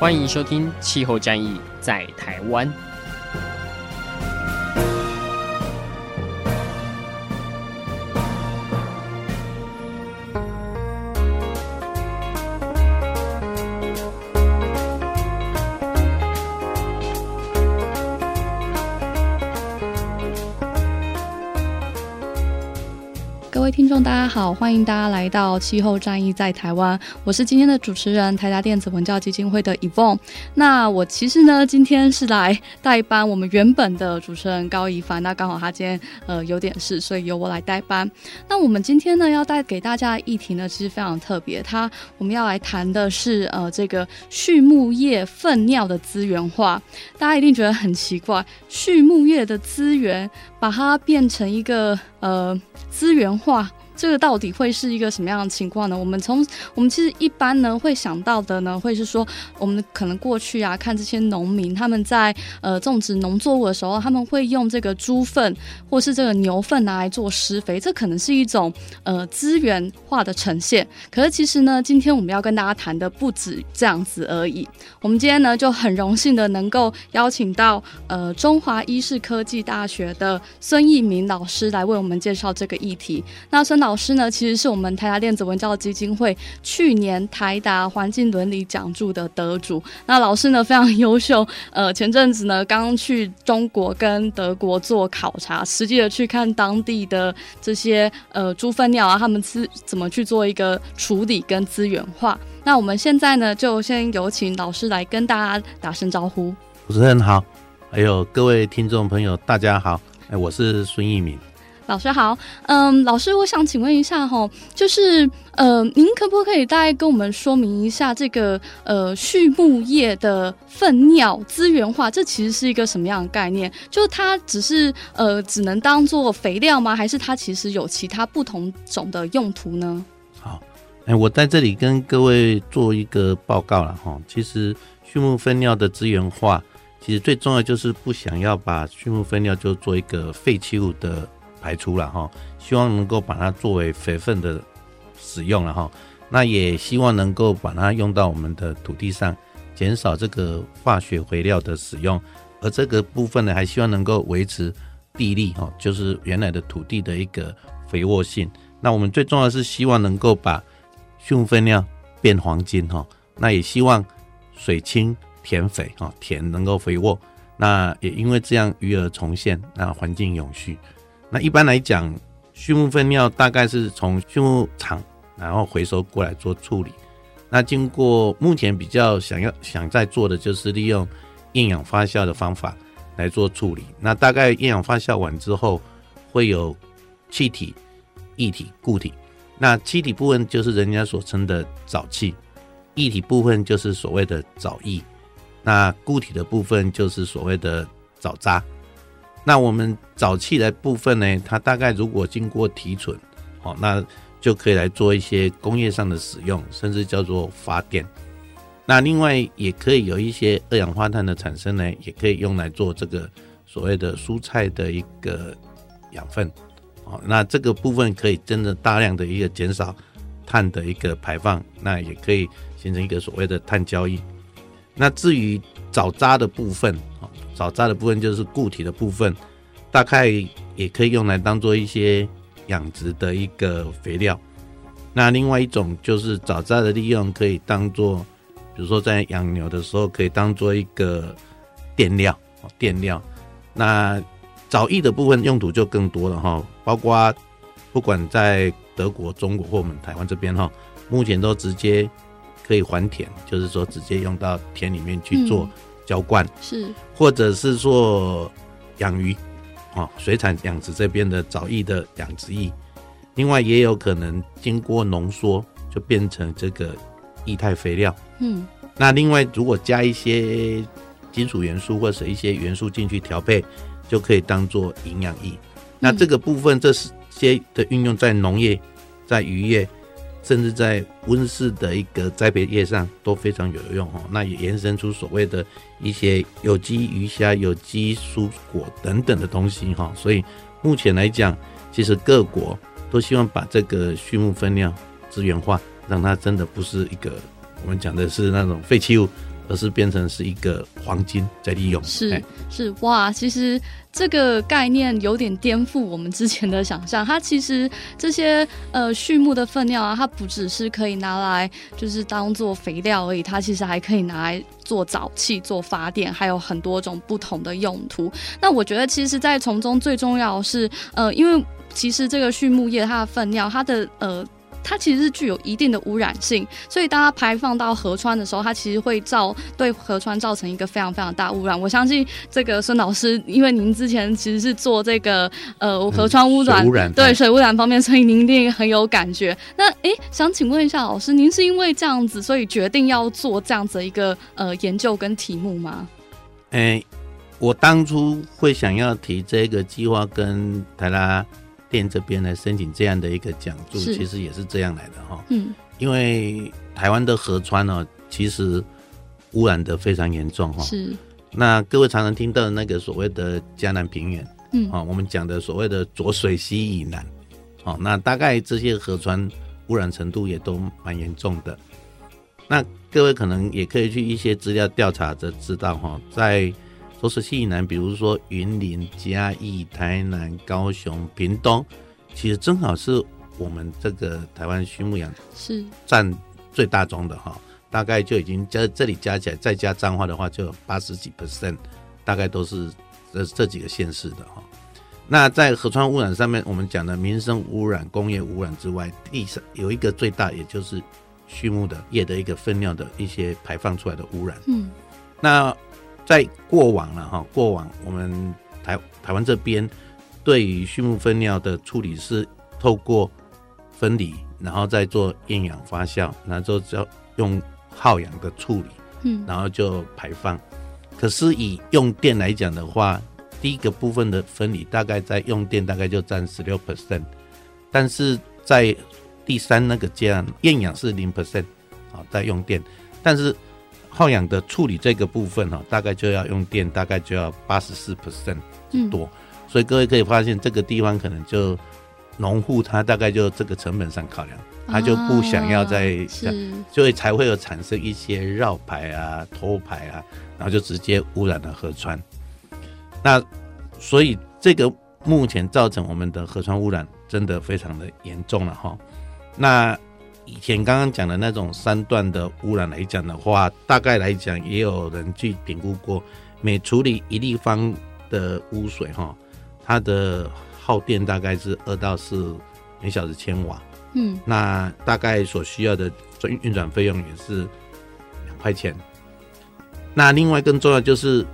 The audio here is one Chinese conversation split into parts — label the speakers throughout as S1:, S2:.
S1: 欢迎收听《气候战役在台
S2: 湾》。好，欢迎大家来到气候战役在台湾，我是今天的主持人台达电子文教基金会的依凤。那我其实呢，今天是来代班我们原本的主持人高宜帆，那刚好他今天呃有点事，所以由我来代班。那我们今天呢要带给大家的议题呢，其实非常特别，它我们要来谈的是呃这个畜牧业粪尿的资源化。大家一定觉得很奇怪，畜牧业的资源把它变成一个呃资源化。这个到底会是一个什么样的情况呢？我们从我们其实一般呢会想到的呢，会是说我们可能过去啊看这些农民他们在呃种植农作物的时候，他们会用这个猪粪或是这个牛粪拿来做施肥，这可能是一种呃资源化的呈现。可是其实呢，今天我们要跟大家谈的不止这样子而已。我们今天呢就很荣幸的能够邀请到呃中华医事科技大学的孙益明老师来为我们介绍这个议题。那孙老老师呢，其实是我们台达电子文教基金会去年台达环境伦理奖助的得主。那老师呢非常优秀，呃，前阵子呢刚去中国跟德国做考察，实际的去看当地的这些呃猪粪尿啊，他们是怎么去做一个处理跟资源化。那我们现在呢就先有请老师来跟大家打声招呼。
S3: 主持人好，还有各位听众朋友，大家好，哎，我是孙益民。
S2: 老师好，嗯，老师，我想请问一下哈，就是呃，您可不可以大概跟我们说明一下这个呃畜牧业的粪尿资源化，这其实是一个什么样的概念？就它只是呃只能当做肥料吗？还是它其实有其他不同种的用途呢？
S3: 好，哎，我在这里跟各位做一个报告了哈。其实畜牧粪尿的资源化，其实最重要就是不想要把畜牧粪尿就做一个废弃物的。排出了哈，希望能够把它作为肥分的使用了哈。那也希望能够把它用到我们的土地上，减少这个化学肥料的使用。而这个部分呢，还希望能够维持地力哈，就是原来的土地的一个肥沃性。那我们最重要是希望能够把畜牧粪尿变黄金哈。那也希望水清田肥哈，田能够肥沃。那也因为这样鱼儿重现，那环境永续。那一般来讲，畜牧粪尿大概是从畜牧场然后回收过来做处理。那经过目前比较想要想再做的就是利用厌氧发酵的方法来做处理。那大概厌氧发酵完之后，会有气体、液体、固体。那气体部分就是人家所称的沼气，液体部分就是所谓的沼液，那固体的部分就是所谓的沼渣。那我们沼气的部分呢，它大概如果经过提纯，哦，那就可以来做一些工业上的使用，甚至叫做发电。那另外也可以有一些二氧化碳的产生呢，也可以用来做这个所谓的蔬菜的一个养分。哦，那这个部分可以真的大量的一个减少碳的一个排放，那也可以形成一个所谓的碳交易。那至于沼渣的部分，沼渣的部分就是固体的部分，大概也可以用来当做一些养殖的一个肥料。那另外一种就是沼渣的利用，可以当做，比如说在养牛的时候，可以当做一个垫料，垫料。那沼液的部分用途就更多了哈，包括不管在德国、中国或我们台湾这边哈，目前都直接可以还田，就是说直接用到田里面去做。嗯浇灌是，或者是说养鱼，啊，水产养殖这边的藻液的养殖液，另外也有可能经过浓缩，就变成这个液态肥料。
S2: 嗯，
S3: 那另外如果加一些金属元素或者一些元素进去调配，就可以当做营养液。那这个部分，这些的运用在农业、在渔业，甚至在温室的一个栽培业上都非常有用哦。那也延伸出所谓的一些有机鱼虾、有机蔬果等等的东西哈。所以目前来讲，其实各国都希望把这个畜牧分量资源化，让它真的不是一个我们讲的是那种废弃物。而是变成是一个黄金在利用，
S2: 是是哇，其实这个概念有点颠覆我们之前的想象。它其实这些呃畜牧的粪尿啊，它不只是可以拿来就是当做肥料而已，它其实还可以拿来做沼气、做发电，还有很多种不同的用途。那我觉得，其实，在从中最重要的是呃，因为其实这个畜牧业它的粪尿，它的呃。它其实是具有一定的污染性，所以当它排放到河川的时候，它其实会造对河川造成一个非常非常大污染。我相信这个孙老师，因为您之前其实是做这个呃河川污染，
S3: 嗯、水污染
S2: 对水污染方面，所以您一定很有感觉。那诶，想请问一下老师，您是因为这样子，所以决定要做这样子一个呃研究跟题目吗？
S3: 诶，我当初会想要提这个计划跟台达电这边来申请这样的一个奖助，其实也是这样来的哈。嗯，因为台湾的河川呢，其实污染的非常严重哈。是。那各位常常听到的那个所谓的江南平原，嗯，啊，我们讲的所谓的浊水溪以南，哦，那大概这些河川污染程度也都蛮严重的。那各位可能也可以去一些资料调查着知道哈，在。浊水溪以南，比如说云林、嘉义、台南、高雄、屏东，其实正好是我们这个台湾畜牧养是占最大宗的哈，大概就已经加这里加起来，再加彰化的话，就有八十几 percent，大概都是这这几个县市的哈。那在河川污染上面，我们讲的民生污染、工业污染之外，第三有一个最大，也就是畜牧的业的一个粪尿的一些排放出来的污染。嗯，那。在过往了哈，过往我们台台湾这边对于畜牧粪尿的处理是透过分离，然后再做厌氧发酵，然后就用耗氧的处理，嗯，然后就排放。可是以用电来讲的话，第一个部分的分离大概在用电大概就占十六 percent，但是在第三那个阶段厌氧是零 percent，啊，在用电，但是。耗氧的处理这个部分哈，大概就要用电，大概就要八十四 percent 多，嗯，所以各位可以发现这个地方可能就农户他大概就这个成本上考量，他就不想要再，所以才会有产生一些绕排啊、偷排啊，然后就直接污染了河川。那所以这个目前造成我们的河川污染真的非常的严重了哈。那以前刚刚讲的那种三段的污染来讲的话，大概来讲也有人去评估过，每处理一立方的污水哈，它的耗电大概是二到四每小时千瓦，嗯，那大概所需要的运运转费用也是两块钱。那另外更重要就是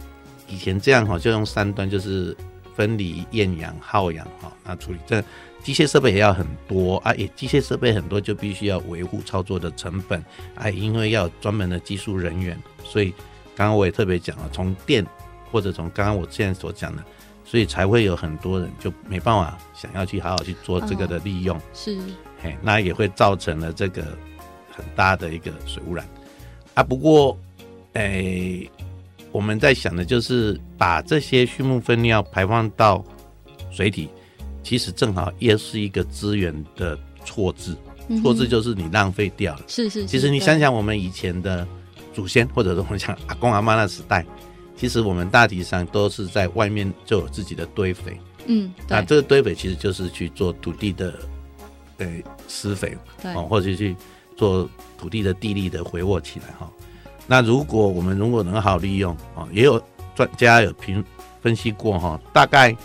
S3: 以前这样哈，就用三段就是分离、厌氧、耗氧哈，那处理这。机械设备也要很多啊，也机械设备很多就必须要维护操作的成本啊，因为要专门的技术人员，所以刚刚我也特别讲了，从电或者从刚刚我现在所讲的，所以才会有很多人就没办法想要去好好去做这个的利用，哦、是，嘿，那也会造成了这个很大的一个水污染啊。不过，诶、欸，我们在想的就是把这些畜牧粪尿排放到水体。其实正好也是一个资源的错置，错置就是你浪费掉了。是是。其实你想想，我们以前的祖先，或者说我们讲阿公阿妈那时代，其实我们大体上都是在外面就有自己的堆肥。嗯。那这个堆肥其实就是去做土地的呃施肥，对，或者去做土地的地力的回沃起来哈。那如果我们如果能好好利用啊，也有专家有评分析过哈，大概。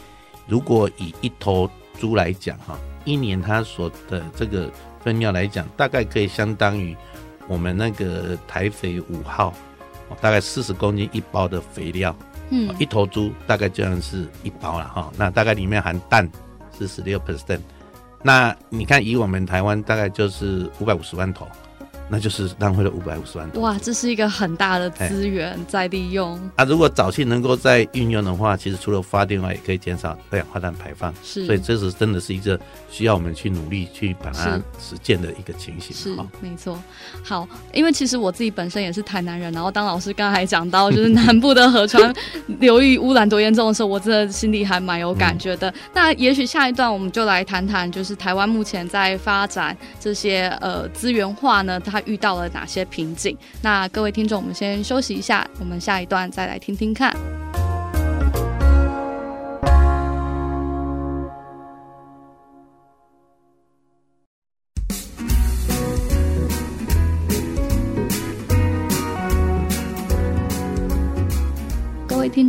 S3: 如果以一头猪来讲，哈，一年它所的这个分尿来讲，大概可以相当于我们那个台肥五号，大概四十公斤一包的肥料，嗯，一头猪大概这样是一包了哈。那大概里面含氮是十六 percent。那你看，以我们台湾大概就是五百五十万头，那就是浪费了五百五十万多。
S2: 哇，这是一个很大的资源在利用。
S3: 啊，如果早期能够再运用的话，其实除了发电外，也可以减少二氧化碳排放。
S2: 是，
S3: 所以这是真的是一个需要我们去努力去把它实践的一个情形。
S2: 是，没错。好，因为其实我自己本身也是台南人，然后当老师刚才讲到，就是南部的河川 流域污染多严重的时候，我真的心里还蛮有感觉的。嗯、那也许下一段我们就来谈谈，就是台湾目前在发展这些呃资源化呢，它遇到了哪些瓶颈？那各位听众，我们先休息一下，我们下一段再来听听看。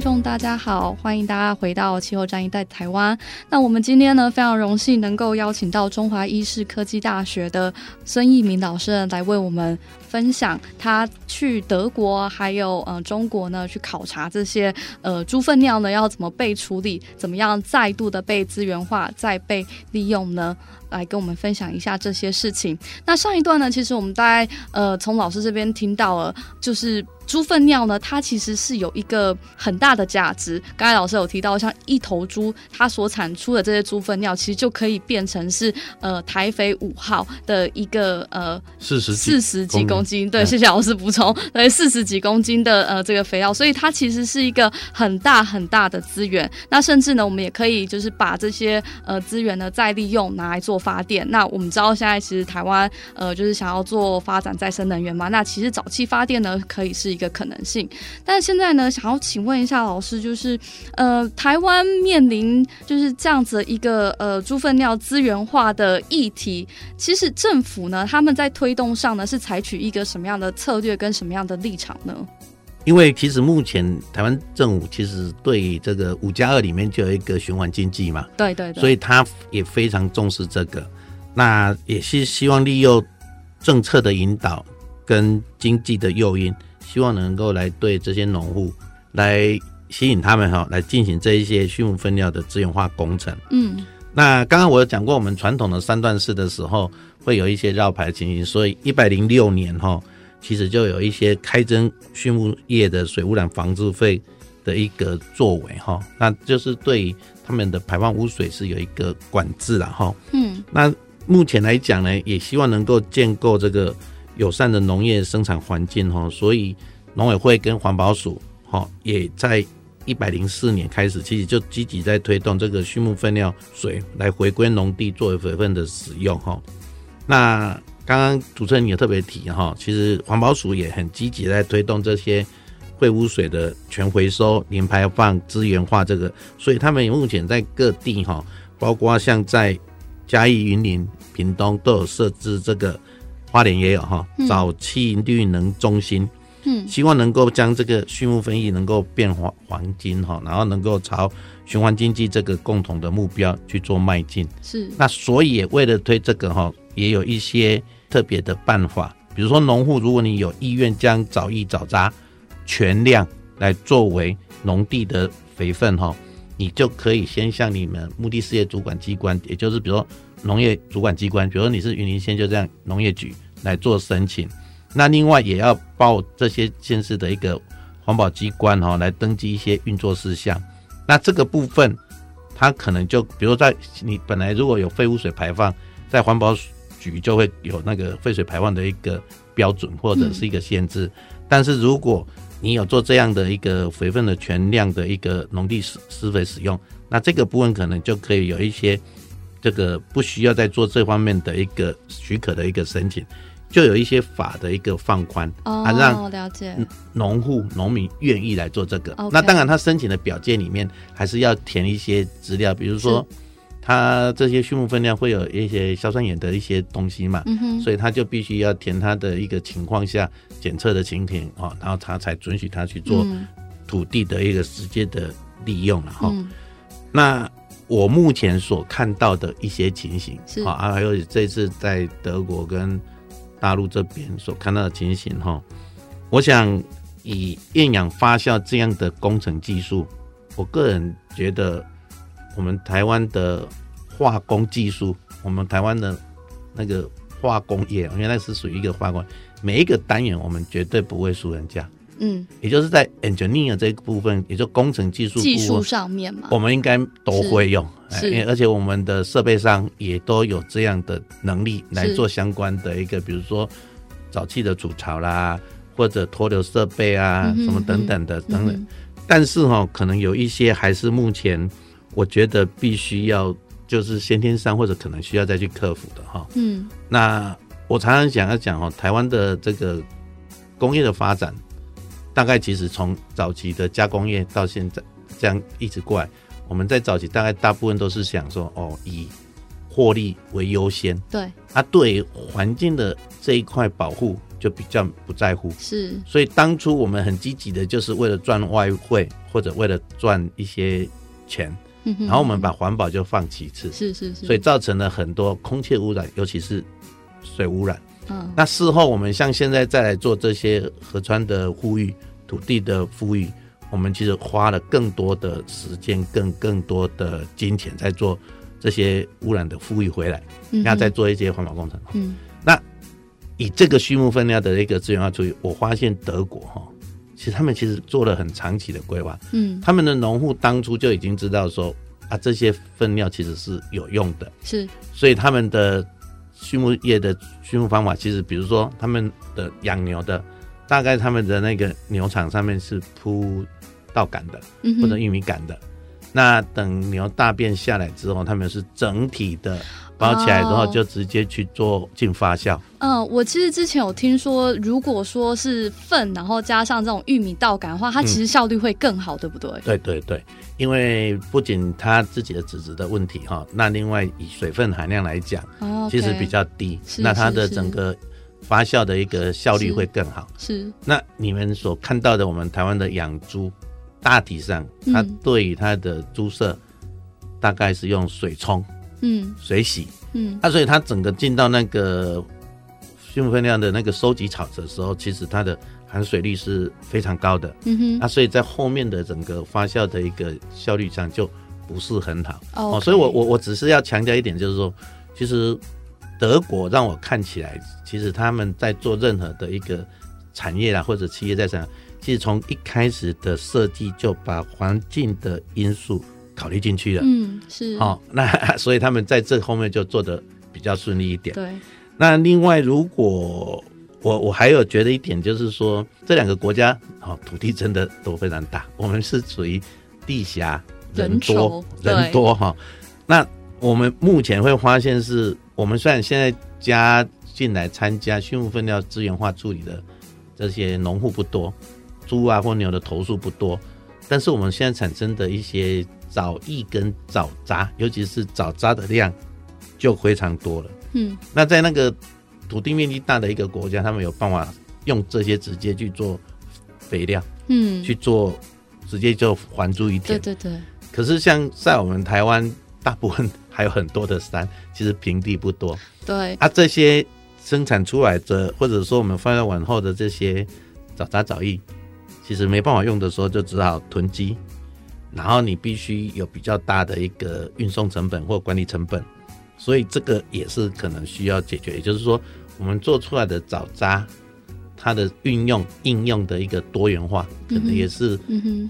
S2: 众，大家好，欢迎大家回到气候战役在台湾。那我们今天呢，非常荣幸能够邀请到中华医师科技大学的孙益民老师来为我们分享他去德国还有呃中国呢去考察这些呃猪粪尿呢要怎么被处理，怎么样再度的被资源化再被利用呢？来跟我们分享一下这些事情。那上一段呢，其实我们大概呃从老师这边听到了，就是。猪粪尿呢，它其实是有一个很大的价值。刚才老师有提到，像一头猪，它所产出的这些猪粪尿，其实就可以变成是呃台肥五号的一个呃
S3: 四十
S2: 四十几公斤。对，谢谢老师补充，对，四十几公斤的呃这个肥料，所以它其实是一个很大很大的资源。那甚至呢，我们也可以就是把这些呃资源呢再利用，拿来做发电。那我们知道现在其实台湾呃就是想要做发展再生能源嘛，那其实早期发电呢可以是。一个可能性，但是现在呢，想要请问一下老师，就是呃，台湾面临就是这样子一个呃猪粪尿资源化的议题，其实政府呢，他们在推动上呢，是采取一个什么样的策略跟什么样的立场呢？
S3: 因为其实目前台湾政府其实对这个五加二里面就有一个循环经济嘛，
S2: 对对对，
S3: 所以他也非常重视这个，那也是希望利用政策的引导跟经济的诱因。希望能够来对这些农户来吸引他们哈，来进行这一些畜牧分料的资源化工程。
S2: 嗯，
S3: 那刚刚我有讲过，我们传统的三段式的时候会有一些绕牌的情形，所以一百零六年哈，其实就有一些开征畜牧业的水污染防治费的一个作为哈，那就是对他们的排放污水是有一个管制了哈。
S2: 嗯，
S3: 那目前来讲呢，也希望能够建构这个。友善的农业生产环境哈，所以农委会跟环保署哈也在一百零四年开始，其实就积极在推动这个畜牧粪尿水来回归农地作为肥分的使用哈。那刚刚主持人也特别提哈，其实环保署也很积极在推动这些废污水的全回收、零排放、资源化这个，所以他们目前在各地哈，包括像在嘉义、云林、屏东都有设置这个。花莲也有哈，早期绿能中心，嗯，希望能够将这个畜牧粪液能够变黄黄金哈，然后能够朝循环经济这个共同的目标去做迈进。
S2: 是，
S3: 那所以也为了推这个哈，也有一些特别的办法，比如说农户，如果你有意愿将藻液藻渣全量来作为农地的肥分哈，你就可以先向你们目的事业主管机关，也就是比如说。农业主管机关，比如说你是云林县，就这样农业局来做申请。那另外也要报这些县市的一个环保机关哈，来登记一些运作事项。那这个部分，它可能就比如在你本来如果有废污水排放，在环保局就会有那个废水排放的一个标准或者是一个限制。但是如果你有做这样的一个肥分的全量的一个农地施施肥使用，那这个部分可能就可以有一些。这个不需要再做这方面的一个许可的一个申请，就有一些法的一个放宽，
S2: 哦，
S3: 啊，让
S2: 了解
S3: 农户农民愿意来做这
S2: 个。
S3: 那当然，他申请的表件里面还是要填一些资料，比如说他这些畜牧分量会有一些硝酸盐的一些东西嘛，所以它就必须要填它的一个情况下检测的情形哦，然后它才准许它去做土地的一个直接的利用了哈，
S2: 嗯。
S3: 那我目前所看到的一些情形，
S2: 是。
S3: 啊，还有这次在德国跟大陆这边所看到的情形哈，我想以厌氧发酵这样的工程技术，我个人觉得我们台湾的化工技术，我们台湾的那个化工业，因为那是属于一个化工，每一个单元我们绝对不会输人家。
S2: 嗯，
S3: 也就是在 engineer 这一部分，也就工程技术
S2: 技术上面嘛，
S3: 我们应该都会用，
S2: 是，
S3: 是，而且我们的设备上也都有这样的能力来做相关的一个，比如说沼气的主槽啦，或者脱硫设备啊，嗯、什么等等的等等。嗯、但是哈、哦，可能有一些还是目前我觉得必须要就是先天上或者可能需要再去克服的哈。嗯，那我常常想要讲哦，台湾的这个工业的发展。大概其实从早期的加工业到现在这样一直过来，我们在早期大概大部分都是想说哦，以获利为优先。
S2: 对，
S3: 啊，对环境的这一块保护就比较不在乎。
S2: 是，
S3: 所以当初我们很积极的，就是为了赚外汇或者为了赚一些钱，然后我们把环保就放其次。
S2: 是是是，
S3: 所以造成了很多空气污染，尤其是水污染。嗯，那事后我们像现在再来做这些河川的复育、土地的复育，我们其实花了更多的时间、更更多的金钱在做这些污染的复育回来，然后再做一些环保工程。嗯，那以这个畜牧分量的一个资源化处理，我发现德国哈，其实他们其实做了很长期的规划。嗯，他们的农户当初就已经知道说啊，这些粪尿其实是有用的，
S2: 是，
S3: 所以他们的。畜牧业的畜牧方法，其实比如说他们的养牛的，大概他们的那个牛场上面是铺稻杆的，或者玉米杆的。那等牛大便下来之后，他们是整体的。包起来之后就直接去做进发酵。
S2: 嗯，我其实之前有听说，如果说是粪，然后加上这种玉米稻杆的话，它其实效率会更好，嗯、对不对？
S3: 对对对，因为不仅它自己的脂质的问题哈，那另外以水分含量来讲，哦 okay、其实比较低，那它的整个发酵的一个效率会更好。
S2: 是。是
S3: 那你们所看到的，我们台湾的养猪，大体上它对于它的猪舍，大概是用水冲。嗯，水洗，嗯，啊，所以它整个进到那个畜牧粪尿的那个收集草的时候，其实它的含水率是非常高的，嗯哼，啊，所以在后面的整个发酵的一个效率上就不是很好.哦，所以我我我只是要强调一点，就是说，其实德国让我看起来，其实他们在做任何的一个产业啦或者企业在上，其实从一开始的设计就把环境的因素。考虑进去了，
S2: 嗯，是，
S3: 好、哦，那 所以他们在这后面就做的比较顺利一点。
S2: 对，
S3: 那另外，如果我我还有觉得一点，就是说这两个国家，哦，土地真的都非常大，我们是属于地狭人多人，多哈、哦。那我们目前会发现是，我们虽然现在加进来参加畜牧粪料资源化处理的这些农户不多，猪啊或牛的投诉不多，但是我们现在产生的一些。藻液跟藻渣，尤其是藻渣的量就非常多了。嗯，那在那个土地面积大的一个国家，他们有办法用这些直接去做肥料，嗯，去做直接就还珠一田。
S2: 对对对。
S3: 可是像在我们台湾，大部分还有很多的山，其实平地不多。
S2: 对。
S3: 啊，这些生产出来的，或者说我们放在往后的这些藻渣藻液，其实没办法用的时候，就只好囤积。然后你必须有比较大的一个运送成本或管理成本，所以这个也是可能需要解决。也就是说，我们做出来的早渣，它的运用应用的一个多元化，可能也是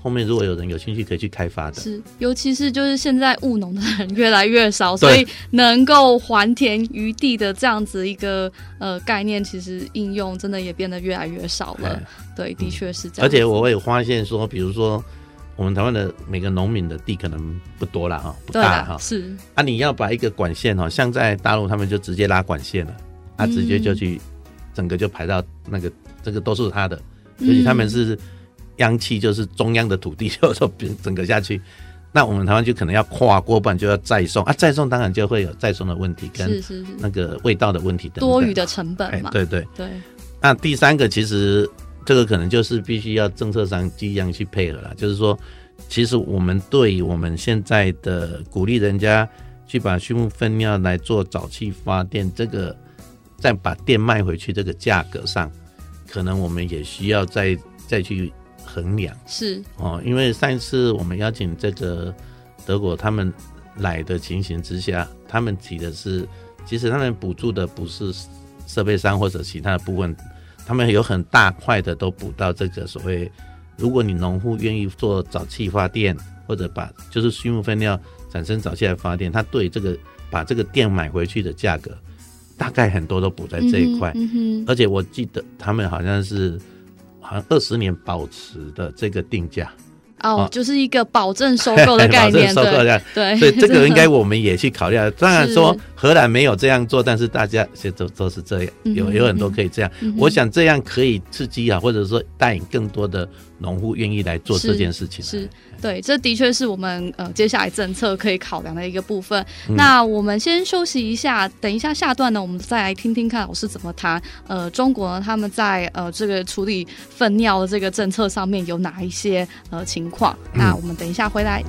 S3: 后面如果有人有兴趣可以去开发的。
S2: 是，尤其是就是现在务农的人越来越少，所以能够还田于地的这样子一个呃概念，其实应用真的也变得越来越少了。对，的确是这样。
S3: 而且我会发现说，比如说。我们台湾的每个农民的地可能不多了哈，不大哈。
S2: 是
S3: 啊，你要把一个管线哈，像在大陆他们就直接拉管线了，他、嗯、直接就去整个就排到那个这个都是他的，尤其他们是央企，就是中央的土地，就说整个下去。那我们台湾就可能要跨过半，就要再送啊，再送当然就会有再送的问题跟那个味道的问题等等，
S2: 多余的成本嘛。
S3: 对对
S2: 对。
S3: 那第三个其实。这个可能就是必须要政策上这样去配合了，就是说，其实我们对我们现在的鼓励人家去把畜牧粪尿来做沼气发电，这个再把电卖回去，这个价格上，可能我们也需要再再去衡量。
S2: 是
S3: 哦，因为上一次我们邀请这个德国他们来的情形之下，他们提的是，其实他们补助的不是设备商或者其他的部分，他们有很大块的都补到这个所谓，如果你农户愿意做沼气发电，或者把就是畜牧粪料产生沼气来发电，他对这个把这个电买回去的价格，大概很多都补在这一块。
S2: 嗯，
S3: 而且我记得他们好像是好像二十年保持的这个定价。
S2: 哦，就是一个保证收购的 概念，
S3: 收购的
S2: 对，
S3: 所以这个应该我们也去考虑。当然说荷兰没有这样做，但是大家其实都都是这样，有有很多可以这样。我想这样可以刺激啊，或者说带领更多的农户愿意来做这件事情。
S2: 是。对，这的确是我们呃接下来政策可以考量的一个部分。嗯、那我们先休息一下，等一下下段呢，我们再来听听看老师怎么谈。呃，中国呢，他们在呃这个处理粪尿的这个政策上面有哪一些呃情况？那我们等一下回来。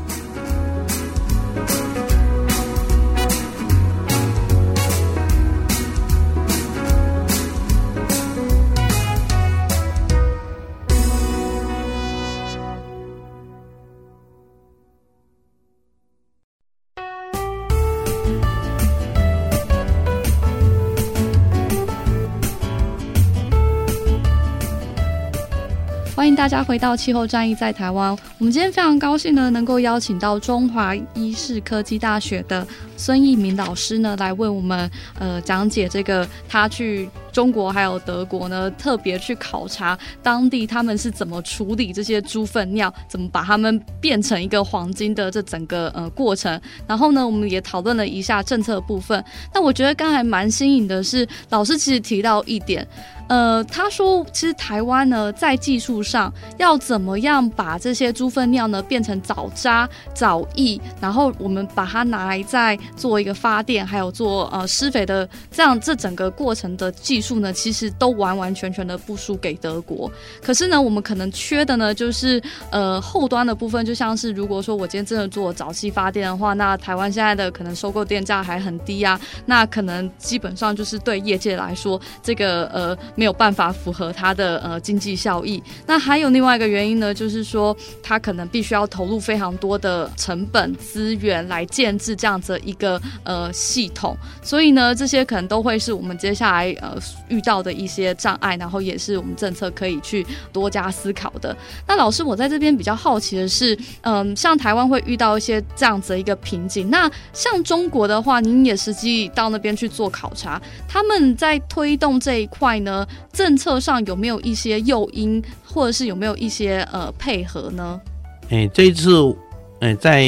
S2: 欢迎大家回到气候战役在台湾。我们今天非常高兴呢，能够邀请到中华医事科技大学的孙益民老师呢，来为我们呃讲解这个他去中国还有德国呢，特别去考察当地他们是怎么处理这些猪粪尿，怎么把它们变成一个黄金的这整个呃过程。然后呢，我们也讨论了一下政策部分。那我觉得刚才蛮新颖的是，老师其实提到一点。呃，他说，其实台湾呢，在技术上要怎么样把这些猪粪尿呢变成藻渣、藻液，然后我们把它拿来再做一个发电，还有做呃施肥的这样这整个过程的技术呢，其实都完完全全的不输给德国。可是呢，我们可能缺的呢，就是呃后端的部分，就像是如果说我今天真的做沼气发电的话，那台湾现在的可能收购电价还很低啊，那可能基本上就是对业界来说，这个呃。没有办法符合它的呃经济效益。那还有另外一个原因呢，就是说它可能必须要投入非常多的成本资源来建置这样子一个呃系统。所以呢，这些可能都会是我们接下来呃遇到的一些障碍，然后也是我们政策可以去多加思考的。那老师，我在这边比较好奇的是，嗯、像台湾会遇到一些这样子的一个瓶颈。那像中国的话，您也实际到那边去做考察，他们在推动这一块呢？政策上有没有一些诱因，或者是有没有一些呃配合呢？
S3: 哎、欸，这一次，哎、欸，在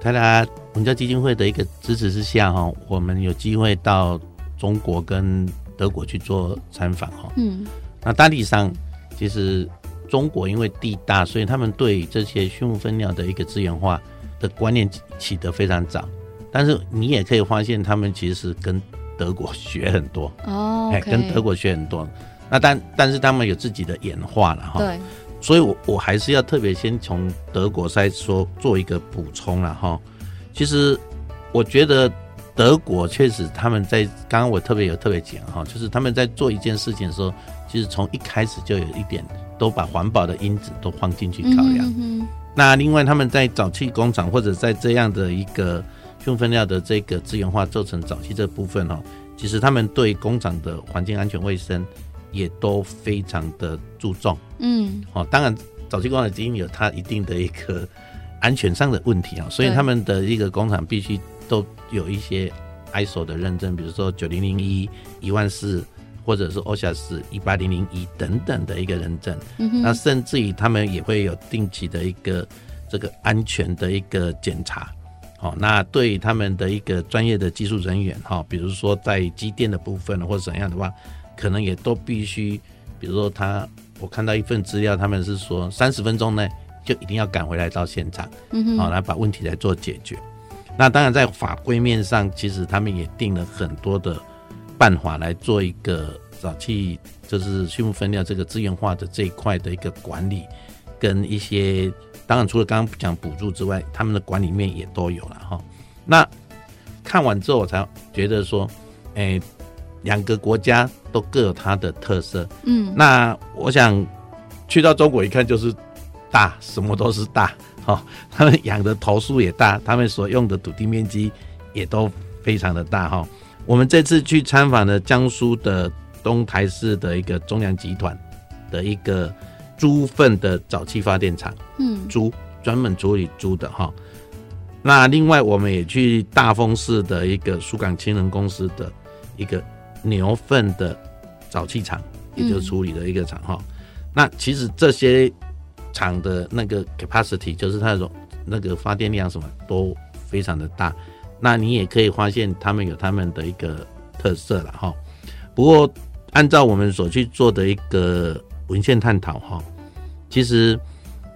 S3: 台达文教基金会的一个支持之下，哈，我们有机会到中国跟德国去做参访，哈，嗯，那大体上，其实中国因为地大，所以他们对这些畜牧分鸟的一个资源化的观念起得非常早，但是你也可以发现，他们其实是跟德国 学很多哦，哎、oh, okay.，跟德国学很多。那但但是他们有自己的演化了哈。对。所以我我还是要特别先从德国再说做一个补充了哈。其实我觉得德国确实他们在刚刚我特别有特别讲哈，就是他们在做一件事情的时候，其实从一开始就有一点都把环保的因子都放进去考量。嗯哼。那另外他们在早期工厂或者在这样的一个。畜牧粪尿的这个资源化做成早期这部分哦，其实他们对工厂的环境安全卫生也都非常的注重。嗯，哦，当然早期工厂已经有它一定的一个 安全上的问题啊，所以他们的一个工厂必须都有一些 ISO 的认证，比如说九零零一、一万四，或者是 OHSAS 一八零零一等等的一个认证。嗯哼，那甚至于他们也会有定期的一个这个安全的一个检查。哦，那对他们的一个专业的技术人员，哈，比如说在机电的部分或者怎样的话，可能也都必须，比如说他，我看到一份资料，他们是说三十分钟内就一定要赶回来到现场，嗯哼，好，来把问题来做解决。那当然在法规面上，其实他们也定了很多的办法来做一个早期，就是畜牧分料这个资源化的这一块的一个管理跟一些。当然，除了刚刚讲补助之外，他们的管理面也都有了哈。那看完之后，我才觉得说，哎、欸，两个国家都各有它的特色。嗯，那我想去到中国一看，就是大，什么都是大。哈，他们养的头数也大，他们所用的土地面积也都非常的大哈。我们这次去参访了江苏的东台市的一个中粮集团的一个猪粪的沼气发电厂，嗯，猪专门处理猪的哈。那另外我们也去大丰市的一个苏港氢能公司的一个牛粪的沼气厂，也就是处理的一个厂哈。嗯、那其实这些厂的那个 capacity 就是它的那个发电量什么都非常的大。那你也可以发现他们有他们的一个特色了哈。不过按照我们所去做的一个文献探讨哈，其实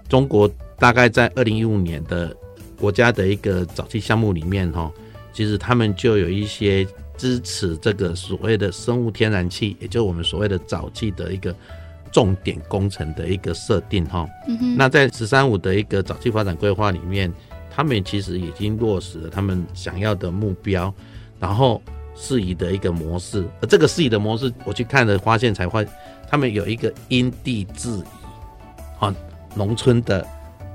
S3: 中国大概在二零一五年的国家的一个沼气项目里面哈，其实他们就有一些支持这个所谓的生物天然气，也就是我们所谓的沼气的一个重点工程的一个设定哈。那在“十三五”的一个沼气发展规划里面。他们其实已经落实了他们想要的目标，然后适宜的一个模式。而这个适宜的模式，我去看了，发现才发他们有一个因地制宜，啊，农村的、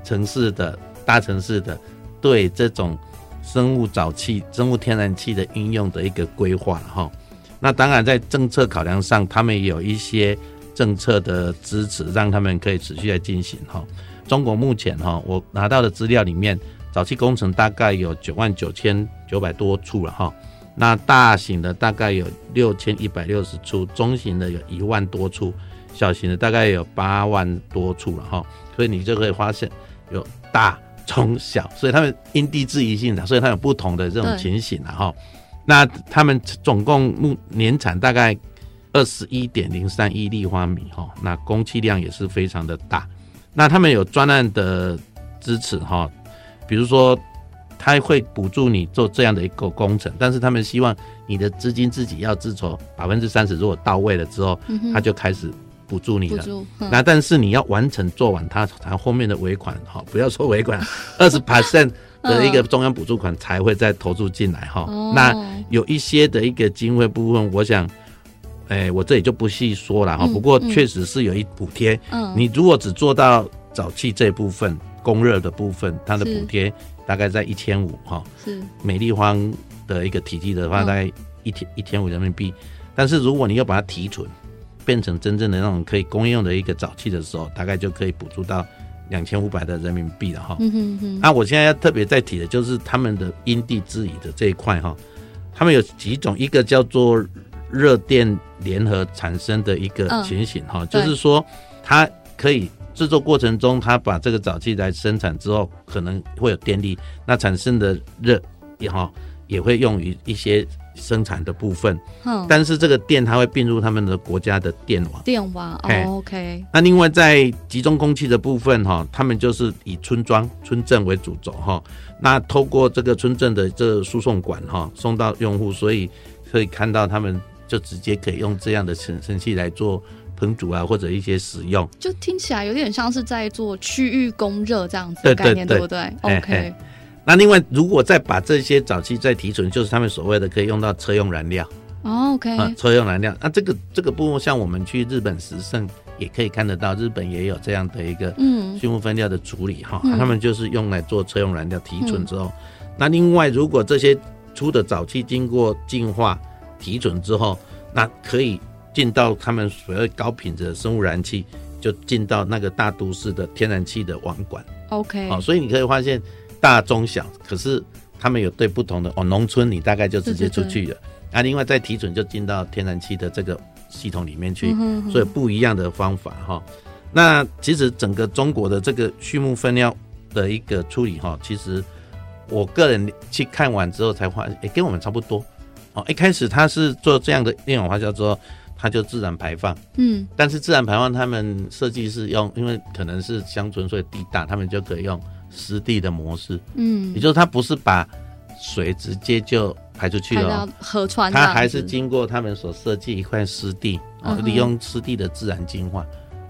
S3: 城市的、大城市的，对这种生物沼气、生物天然气的应用的一个规划哈。那当然，在政策考量上，他们有一些政策的支持，让他们可以持续来进行哈。中国目前哈，我拿到的资料里面。沼气工程大概有九万九千九百多处了哈，那大型的大概有六千一百六十处，中型的有一万多处，小型的大概有八万多处了哈，所以你就可以发现有大中小，所以他们因地制宜性的，所以它有不同的这种情形了哈。那他们总共目年产大概二十一点零三亿立方米哈，那供气量也是非常的大。那他们有专案的支持哈。比如说，他会补助你做这样的一个工程，但是他们希望你的资金自己要自筹百分之三十，如果到位了之后，他就开始补助你了。那但是你要完成做完，它，它后面的尾款哈，不要说尾款，二十 percent 的一个中央补助款才会再投注进来哈。那有一些的一个经费部分，我想，哎，我这里就不细说了哈。不过确实是有一补贴。你如果只做到早期这部分。供热的部分，它的补贴大概在一千五哈，是每立方的一个体积的话，大概一千一千五人民币。但是如果你要把它提纯，变成真正的那种可以公用的一个沼气的时候，大概就可以补助到两千五百的人民币了哈。嗯哼哼。那我现在要特别再提的就是他们的因地制宜的这一块哈，他们有几种，一个叫做热电联合产生的一个情形哈，就是说它可以。制作过程中，它把这个沼气来生产之后，可能会有电力，那产生的热也哈也会用于一些生产的部分。嗯，但是这个电它会并入他们的国家的电网。电网、哦、OK。那另外在集中供气的部分哈，他们就是以村庄、村镇为主轴哈。那透过这个村镇的这个输送管哈送到用户，所以可以看到他们就直接可以用这样的神神器来做。烹煮啊，或者一些使用，就听起来有点像是在做区域供热这样子的概念，对，对，对，对不对？OK。那另外，如果再把这些沼气再提纯，就是他们所谓的可以用到车用燃料。Oh, OK。啊，车用燃料，那这个这个部分，像我们去日本时胜也可以看得到，日本也有这样的一个嗯畜牧粪料的处理哈，嗯、他们就是用来做车用燃料提纯之后，嗯、那另外如果这些出的沼气经过净化提纯之后，那可以。进到他们所谓高品质的生物燃气，就进到那个大都市的天然气的网管。OK，好，所以你可以发现大中小，可是他们有对不同的哦，农村你大概就直接出去了，啊，另外再提准就进到天然气的这个系统里面去，所以不一样的方法哈。那其实整个中国的这个畜牧粪尿的一个处理哈，其实我个人去看完之后才发现，哎，跟我们差不多。哦，一开始他是做这样的一种化，叫做。它就自然排放，嗯，但是自然排放他们设计是用，因为可能是乡村所以地大，他们就可以用湿地的模式，嗯，也就是它不是把水直接就排出去了，河川，它还是经过他们所设计一块湿地，啊，利用湿地的自然净化，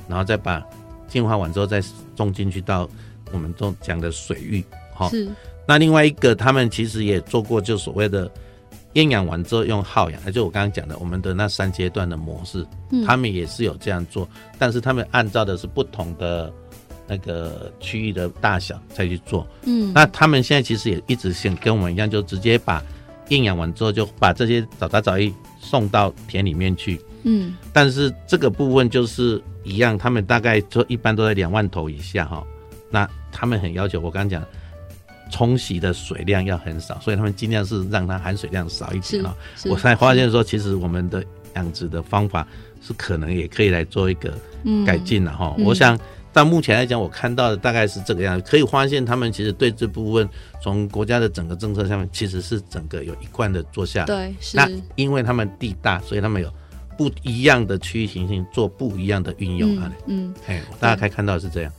S3: 然后再把净化完之后再种进去到我们中讲的水域，哈，是。那另外一个他们其实也做过，就所谓的。厌氧完之后用耗氧，就我刚刚讲的，我们的那三阶段的模式，嗯、他们也是有这样做，但是他们按照的是不同的那个区域的大小再去做。嗯，那他们现在其实也一直想跟我们一样，就直接把厌氧完之后，就把这些早杂早育送到田里面去。嗯，但是这个部分就是一样，他们大概就一般都在两万头以下哈。那他们很要求，我刚刚讲冲洗的水量要很少，所以他们尽量是让它含水量少一点啊。我才发现说，其实我们的养殖的方法是可能也可以来做一个改进了哈。我想到目前来讲，我看到的大概是这个样子，可以发现他们其实对这部分从国家的整个政策上面，其实是整个有一贯的做下来。
S2: 对，是。
S3: 那因为他们地大，所以他们有。不一样的区域行性做不一样的运用啊，嗯，哎、嗯，大家可以看到是这样。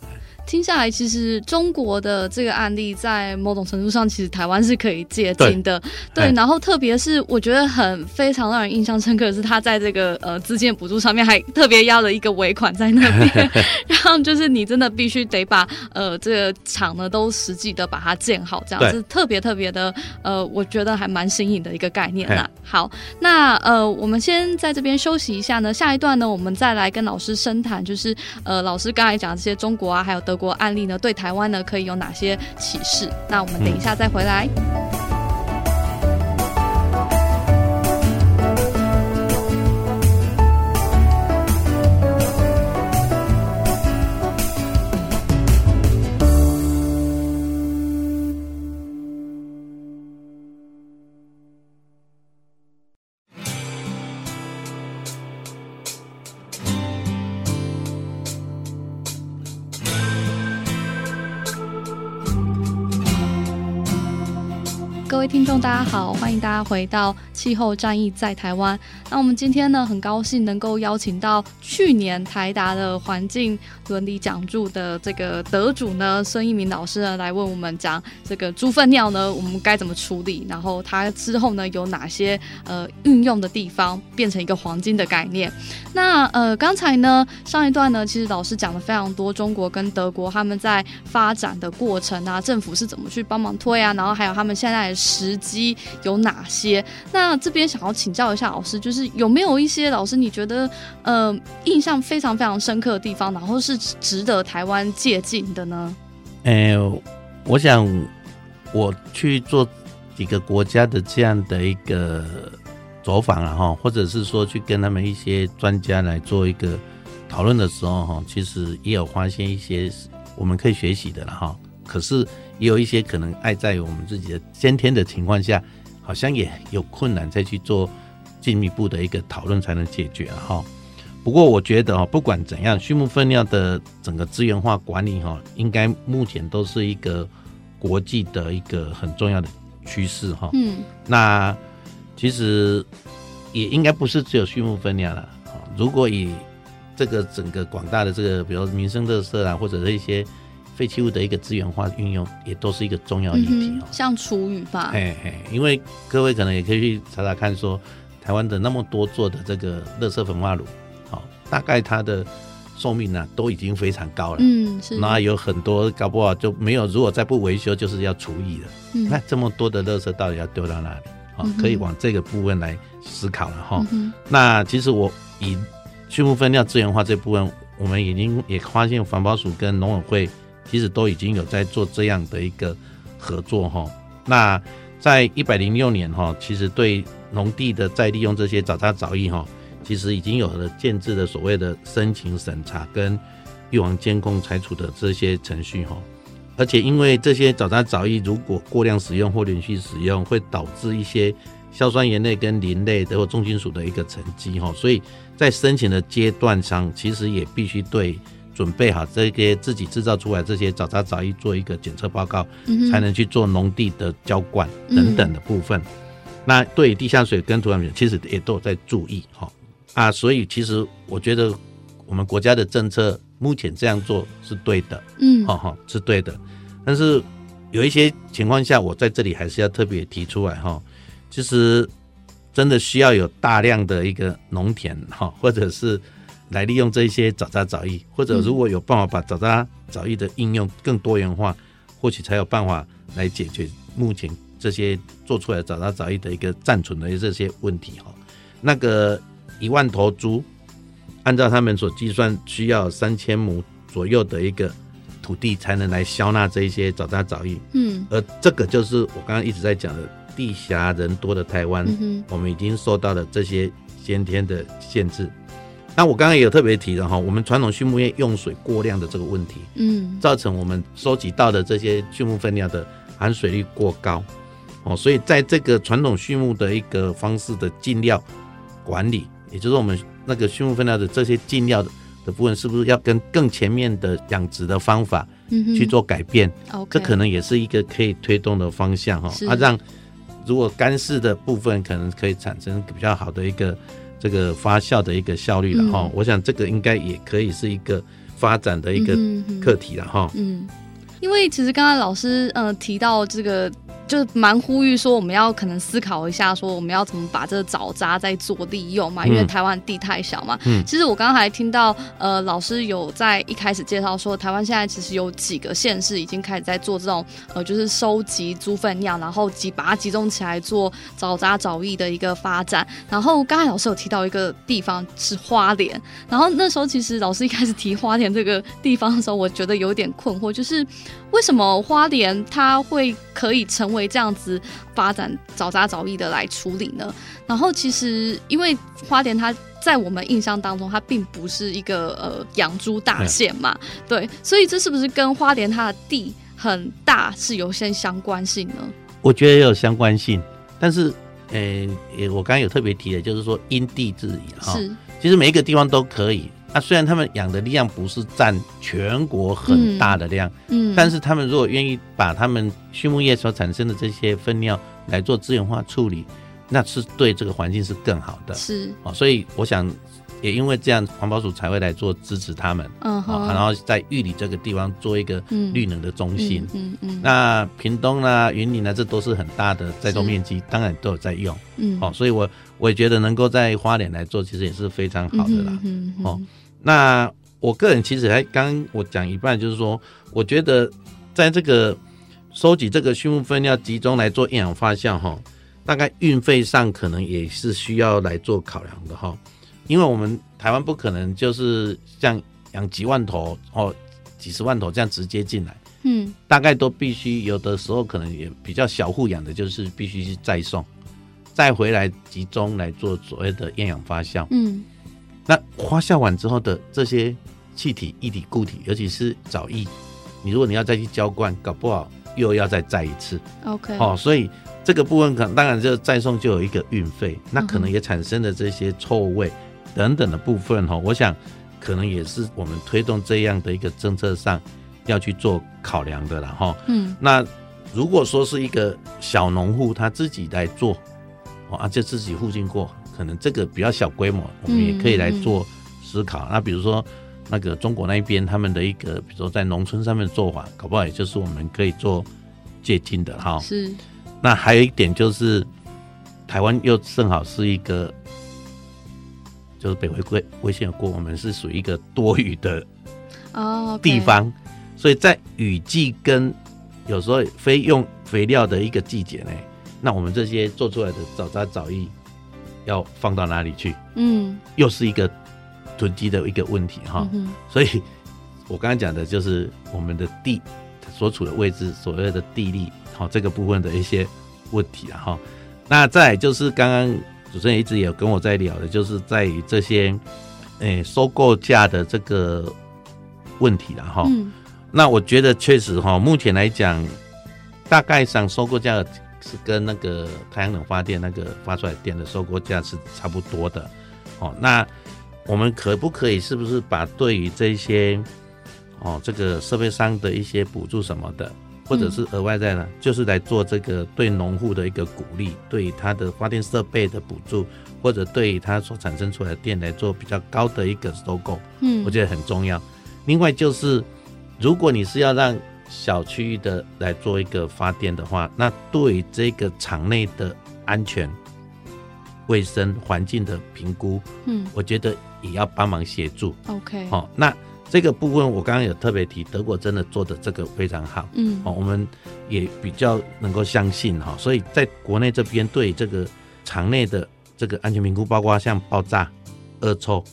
S2: 听下来，其实中国的这个案例在某种程度上，其实台湾是可以借鉴的。对，对，然后特别是我觉得很非常让人印象深刻的是，他在这个呃资金补助上面还特别压了一个尾款在那边，然后就是你真的必须得把呃这个厂呢都实际的把它建好，这样子特别特别的呃，我觉得还蛮新颖的一个概念啦。好，那呃我们先在这边休息一下呢，下一段呢我们再来跟老师深谈，就是呃老师刚才讲这些中国啊，还有德。国案例呢，对台湾呢可以有哪些启示？那我们等一下再回来。听众，大家好，欢迎大家回到气候战役在台湾。那我们今天呢，很高兴能够邀请到去年台达的环境伦理讲助的这个得主呢，孙一鸣老师呢，来为我们讲这个猪粪尿呢，我们该怎么处理？然后它之后呢，有哪些呃运用的地方，变成一个黄金的概念？那呃，刚才呢，上一段呢，其实老师讲了非常多中国跟德国他们在发展的过程啊，政府是怎么去帮忙推啊，然后还有他们现在。时机有哪些？那这边想要请教一下老师，就是有没有一些老师你觉得呃印象非常非常深刻的地方，然后是值得台湾借鉴的呢？
S3: 哎、我想我去做几个国家的这样的一个走访啊，哈，或者是说去跟他们一些专家来做一个讨论的时候，哈，其实也有发现一些我们可以学习的了，哈。可是。也有一些可能爱在于我们自己的先天的情况下，好像也有困难再去做进一步的一个讨论才能解决哈。不过我觉得哈，不管怎样，畜牧粪尿的整个资源化管理哈，应该目前都是一个国际的一个很重要的趋势哈。嗯，那其实也应该不是只有畜牧粪尿了。如果以这个整个广大的这个，比如民生特色啊，或者是一些。废弃物的一个资源化运用，也都是一个重要议题哦、嗯。
S2: 像厨余吧，
S3: 因为各位可能也可以去查查看，说台湾的那么多做的这个垃圾焚化炉，好，大概它的寿命呢都已经非常高了。嗯，是。那有很多搞不好就没有，如果再不维修，就是要除役了。嗯，那这么多的垃圾到底要丢到哪里？哦，可以往这个部分来思考了哈。嗯、那其实我以畜牧分料资源化这部分，我们已经也发现环保署跟农委会。其实都已经有在做这样的一个合作哈。那在一百零六年哈，其实对农地的再利用这些早杂早育哈，其实已经有了建置的所谓的申请审查跟预防监控拆除的这些程序哈。而且因为这些早杂早育如果过量使用或连续使用，会导致一些硝酸盐类跟磷类的或重金属的一个沉积哈，所以在申请的阶段上，其实也必须对。准备好这些自己制造出来这些早茶早育做一个检测报告，嗯，才能去做农地的浇灌等等的部分。嗯、那对地下水跟土壤其实也都有在注意哈啊，所以其实我觉得我们国家的政策目前这样做是对的，嗯，哈哈是对的。但是有一些情况下，我在这里还是要特别提出来哈，其实真的需要有大量的一个农田哈，或者是。来利用这些早杂早育，或者如果有办法把早杂早育的应用更多元化，或许才有办法来解决目前这些做出来的早杂早育的一个暂存的这些问题哈。那个一万头猪，按照他们所计算，需要三千亩左右的一个土地才能来消纳这一些早杂早育。嗯，而这个就是我刚刚一直在讲的地狭人多的台湾，
S2: 嗯
S3: 我们已经受到了这些先天的限制。那我刚刚也有特别提到哈，我们传统畜牧业用水过量的这个问题，
S2: 嗯，
S3: 造成我们收集到的这些畜牧粪尿的含水率过高，哦，所以在这个传统畜牧的一个方式的进料管理，也就是我们那个畜牧粪料的这些进料的的部分，是不是要跟更前面的养殖的方法去做改变？
S2: 嗯、
S3: 这可能也是一个可以推动的方向哈，啊，让如果干式的部分可能可以产生比较好的一个。这个发酵的一个效率了哈，嗯、我想这个应该也可以是一个发展的一个课题了哈。
S2: 嗯，因为其实刚才老师呃提到这个。就蛮呼吁说，我们要可能思考一下，说我们要怎么把这个沼渣再做利用嘛？因为台湾地太小嘛。嗯。其实我刚刚还听到，呃，老师有在一开始介绍说，台湾现在其实有几个县市已经开始在做这种，呃，就是收集猪粪尿，然后集把它集中起来做沼渣沼液的一个发展。然后刚才老师有提到一个地方是花莲，然后那时候其实老师一开始提花莲这个地方的时候，我觉得有点困惑，就是为什么花莲它会可以成为为这样子发展藻渣藻液的来处理呢？然后其实因为花莲它在我们印象当中，它并不是一个呃养猪大县嘛，对，所以这是不是跟花莲它的地很大是有些相关性呢？
S3: 我觉得也有相关性，但是呃，我刚刚有特别提的，就是说因地制宜哈，是其实每一个地方都可以。那虽然他们养的量不是占全国很大的量，嗯，嗯，但是他们如果愿意把他们畜牧业所产生的这些粪尿来做资源化处理，那是对这个环境是更好的，
S2: 是。
S3: 哦，所以我想也因为这样，环保署才会来做支持他们，嗯哼，然后在玉里这个地方做一个绿能的中心，嗯嗯，嗯，嗯，那屏东啊、云林啊，这都是很大的栽种面积，当然都有在用，嗯，哦，所以我我也觉得能够在花莲来做，其实也是非常好的啦，嗯哦。那我个人其实还刚我讲一半，就是说，我觉得在这个收集这个畜牧粪尿集中来做厌氧发酵哈，大概运费上可能也是需要来做考量的哈，因为我们台湾不可能就是像养几万头哦，几十万头这样直接进来，嗯，大概都必须有的时候可能也比较小户养的，就是必须去再送，再回来集中来做所谓的厌氧发酵，嗯。那花酵完之后的这些气体、液体、固体，尤其是藻液，你如果你要再去浇灌，搞不好又要再载一次。
S2: OK，
S3: 哦，所以这个部分可能当然就再送就有一个运费，那可能也产生了这些臭味等等的部分哈。我想可能也是我们推动这样的一个政策上要去做考量的了哈。嗯，那如果说是一个小农户他自己来做，啊，就自己附近过。可能这个比较小规模，我们也可以来做思考。那比如说，那个中国那一边他们的一个，比如说在农村上面做法，搞不好也就是我们可以做借鉴的哈。是。那还有一点就是，台湾又正好是一个，就是北回归危险有过，我们是属于一个多雨的哦地方，所以在雨季跟有时候非用肥料的一个季节呢，那我们这些做出来的早渣藻液。要放到哪里去？嗯，又是一个囤积的一个问题哈。嗯、所以，我刚刚讲的就是我们的地所处的位置，所谓的地利，好这个部分的一些问题了哈。那再就是刚刚主持人一直有跟我在聊的，就是在于这些诶、欸、收购价的这个问题了哈。嗯、那我觉得确实哈，目前来讲，大概上收购价。是跟那个太阳能发电那个发出来电的收购价是差不多的，哦，那我们可不可以是不是把对于这些哦这个设备商的一些补助什么的，或者是额外在呢，就是来做这个对农户的一个鼓励，对于他的发电设备的补助，或者对于他所产生出来的电来做比较高的一个收购，嗯，我觉得很重要。另外就是，如果你是要让小区域的来做一个发电的话，那对于这个场内的安全、卫生环境的评估，嗯，我觉得也要帮忙协助。OK，好，那这个部分我刚刚有特别提，德国真的做的这个非常好，嗯，好，我们也比较能够相信哈，所以在国内这边对这个场内的这个安全评估，包括像爆炸、恶臭，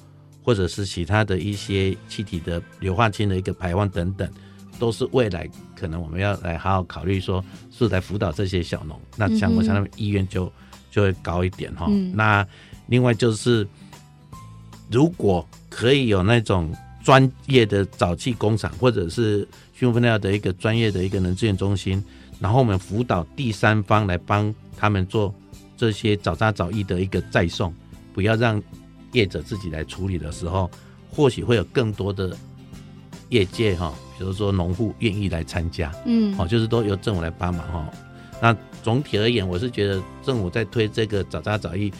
S3: 或者是其他的一些气体的硫化氢的一个排放等等。都是未来可能我们要来好好考虑说，是来辅导这些小农。那像我想他们意愿就就会高一点哈。嗯、那另外就是，如果可以有那种专业的沼气工厂，或者是畜牧分料的一个专业的一个能资源中心，然后我们辅导第三方来帮他们做这些沼渣沼液的一个再送，不要让业者自己来处理的时候，或许会有更多的业界哈。比如说，农户愿意来参加，嗯，好，就是都由政府来帮忙哈。那总体而言，我是觉得政府在推这个早扎早育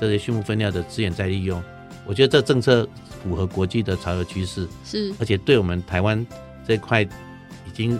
S3: 这些畜牧分料的资源再利用，我觉得这政策符合国际的潮流趋势，是，而且对我们台湾这块已经。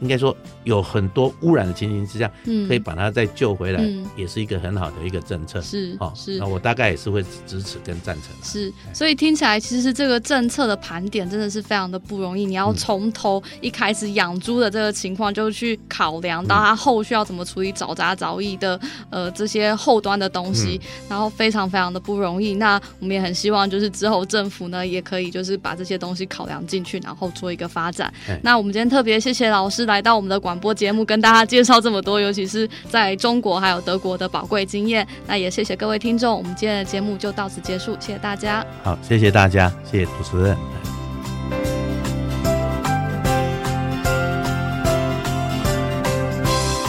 S3: 应该说有很多污染的情形之下，嗯，可以把它再救回来，嗯，也是一个很好的一个政策，是，哦，是，那我大概也是会支持跟赞成。
S2: 是，所以听起来其实这个政策的盘点真的是非常的不容易，你要从头一开始养猪的这个情况就去考量到它后续要怎么处理沼杂沼液的呃这些后端的东西，嗯，然后非常非常的不容易。那我们也很希望就是之后政府呢也可以就是把这些东西考量进去，然后做一个发展。那我们今天特别谢谢老师。来到我们的广播节目，跟大家介绍这么多，尤其是在中国还有德国的宝贵经验。那也谢谢各位听众，我们今天的节目就到此结束，谢谢大家。
S3: 好，谢谢大家，谢谢主持人。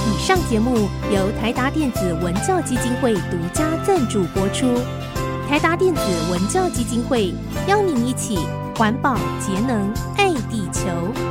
S4: 以上节目由台达电子文教基金会独家赞助播出。台达电子文教基金会邀您一起环保节能爱地球。